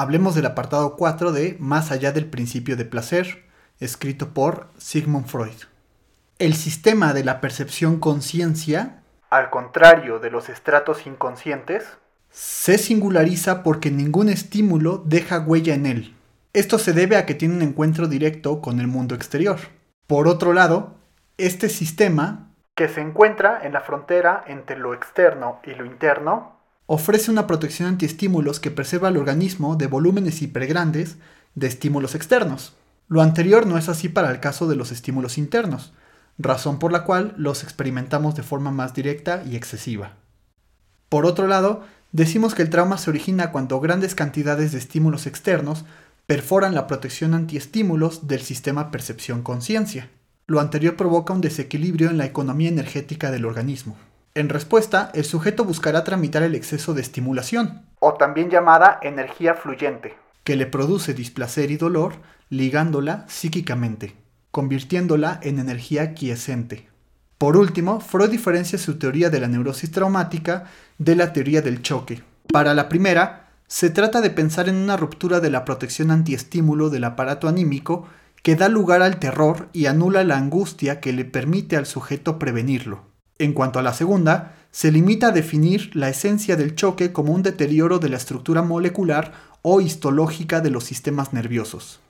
Hablemos del apartado 4 de Más allá del principio de placer, escrito por Sigmund Freud. El sistema de la percepción conciencia, al contrario de los estratos inconscientes, se singulariza porque ningún estímulo deja huella en él. Esto se debe a que tiene un encuentro directo con el mundo exterior. Por otro lado, este sistema, que se encuentra en la frontera entre lo externo y lo interno, ofrece una protección antiestímulos que preserva al organismo de volúmenes hipergrandes de estímulos externos. Lo anterior no es así para el caso de los estímulos internos, razón por la cual los experimentamos de forma más directa y excesiva. Por otro lado, decimos que el trauma se origina cuando grandes cantidades de estímulos externos perforan la protección antiestímulos del sistema percepción-conciencia. Lo anterior provoca un desequilibrio en la economía energética del organismo. En respuesta, el sujeto buscará tramitar el exceso de estimulación, o también llamada energía fluyente, que le produce displacer y dolor, ligándola psíquicamente, convirtiéndola en energía quiescente. Por último, Freud diferencia su teoría de la neurosis traumática de la teoría del choque. Para la primera, se trata de pensar en una ruptura de la protección antiestímulo del aparato anímico que da lugar al terror y anula la angustia que le permite al sujeto prevenirlo. En cuanto a la segunda, se limita a definir la esencia del choque como un deterioro de la estructura molecular o histológica de los sistemas nerviosos.